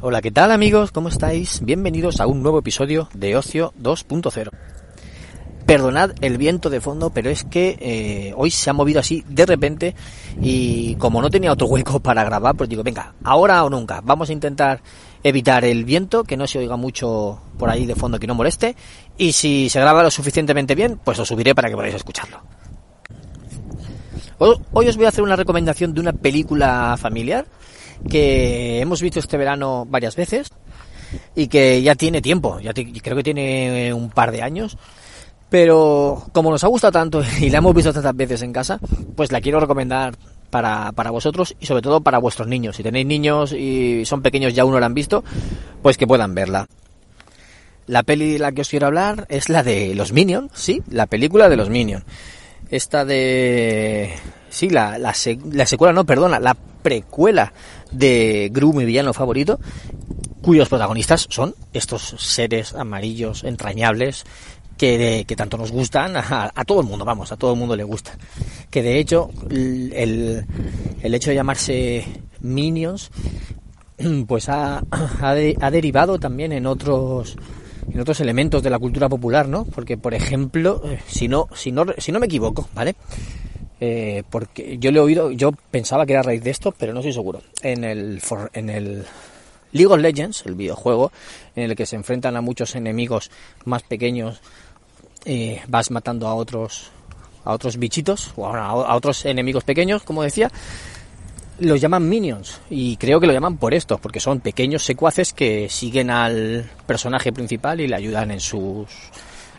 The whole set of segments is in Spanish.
Hola, ¿qué tal amigos? ¿Cómo estáis? Bienvenidos a un nuevo episodio de Ocio 2.0. Perdonad el viento de fondo, pero es que eh, hoy se ha movido así de repente y como no tenía otro hueco para grabar, pues digo, venga, ahora o nunca, vamos a intentar evitar el viento, que no se oiga mucho por ahí de fondo, que no moleste, y si se graba lo suficientemente bien, pues lo subiré para que podáis escucharlo. Hoy os voy a hacer una recomendación de una película familiar que hemos visto este verano varias veces y que ya tiene tiempo, ya creo que tiene un par de años pero como nos ha gustado tanto y la hemos visto tantas veces en casa, pues la quiero recomendar para, para vosotros y sobre todo para vuestros niños. Si tenéis niños y son pequeños ya uno la han visto, pues que puedan verla. La peli de la que os quiero hablar es la de los Minions, sí, la película de los Minions. Esta de... Sí, la, la, la secuela, no, perdona, la precuela de Gru, mi villano favorito, cuyos protagonistas son estos seres amarillos entrañables que, que tanto nos gustan a, todo el mundo, vamos, a todo el mundo le gusta. Que de hecho el, el hecho de llamarse Minions pues ha, ha, ha, derivado también en otros en otros elementos de la cultura popular, ¿no? Porque por ejemplo, eh, si no si no si no me equivoco, ¿vale? Eh, porque yo le he oído, yo pensaba que era a raíz de esto, pero no estoy seguro. En el en el League of Legends, el videojuego en el que se enfrentan a muchos enemigos más pequeños eh, vas matando a otros a otros bichitos o a, otros enemigos pequeños, como decía, los llaman minions y creo que lo llaman por esto, porque son pequeños secuaces que siguen al personaje principal y le ayudan en sus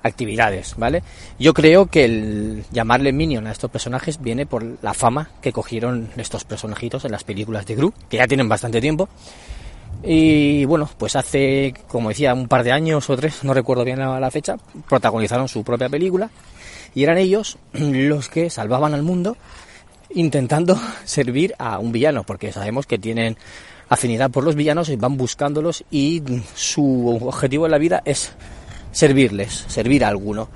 actividades, ¿vale? Yo creo que el llamarle minion a estos personajes viene por la fama que cogieron estos personajitos en las películas de Gru, que ya tienen bastante tiempo y bueno, pues hace, como decía, un par de años o tres, no recuerdo bien la, fecha, protagonizaron su propia película y eran ellos los que salvaban al mundo intentando servir a un villano, porque sabemos que tienen afinidad por los villanos y van buscándolos y su objetivo en la vida es servirles, servir a alguno.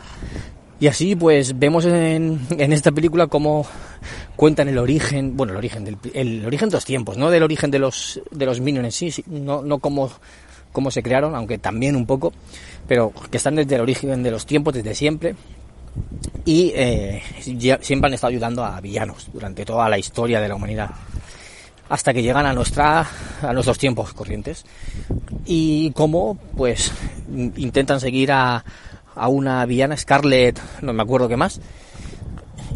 Y así pues vemos en, en esta película cómo cuentan el origen, bueno, el origen del el origen de los tiempos, no del origen de los de los minions en sí, no no cómo cómo se crearon, aunque también un poco, pero que están desde el origen de los tiempos, desde siempre. Y eh, siempre han estado ayudando a villanos durante toda la historia de la humanidad hasta que llegan a nuestra a nuestros tiempos corrientes y cómo pues intentan seguir a, a una villana Scarlett no me acuerdo qué más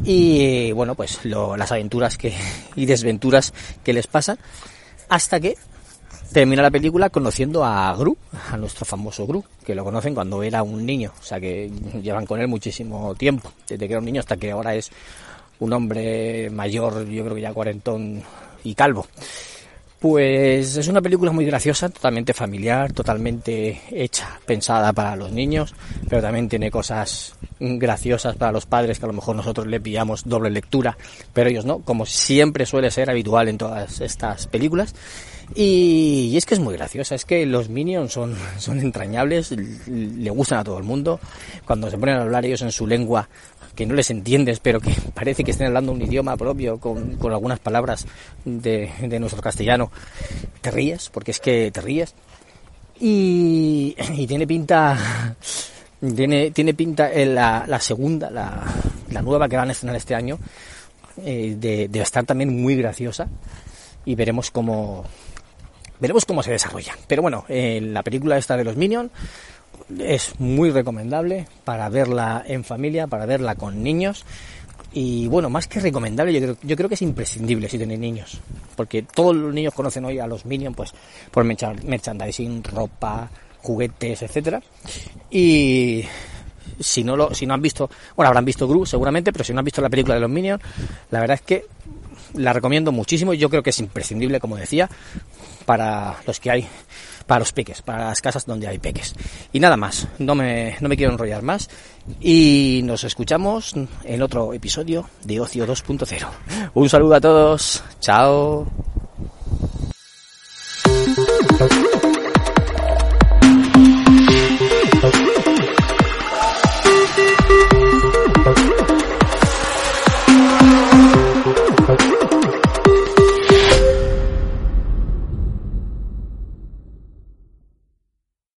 y bueno, pues las aventuras que, y desventuras que les pasan hasta que termina la película conociendo a Gru, a nuestro famoso Gru, que lo conocen cuando era un niño, o sea que llevan con él muchísimo tiempo, desde que era un niño hasta que ahora es un hombre mayor, yo creo que ya cuarentón y calvo. Pues es una película muy graciosa, totalmente familiar, totalmente hecha, pensada para los niños, pero también tiene cosas graciosas para los padres que a lo mejor nosotros le pillamos doble lectura, pero ellos no, como siempre suele ser habitual en todas estas películas. Y, es que es muy graciosa, es que los Minions son, son entrañables, le gustan a todo el mundo. Cuando se ponen a hablar ellos en su lengua, que no les entiendes, pero que parece que estén hablando un idioma propio con, con algunas palabras de, de, nuestro castellano, te ríes, porque es que te ríes. Y, tiene pinta, tiene, tiene pinta en la, segunda, la, nueva que van a estrenar este año, eh, de, de estar también muy graciosa y veremos cómo, veremos cómo se desarrolla. Pero bueno, eh, la película esta de los Minions es muy recomendable para verla en familia, para verla con niños. Y bueno, más que recomendable, yo creo, yo creo que es imprescindible si tenéis niños. Porque todos los niños conocen hoy a los Minions pues, por merchandising, ropa, juguetes, etcétera. Y si no lo, si no han visto, bueno, habrán visto Gru seguramente, pero si no han visto la película de los Minions, la verdad es que la recomiendo muchísimo y yo creo que es imprescindible, como decía, para los que hay, para los peques, para las casas donde hay peques. Y nada más, no me, no me quiero enrollar más y nos escuchamos en otro episodio de Ocio 2.0. Un saludo a todos, chao.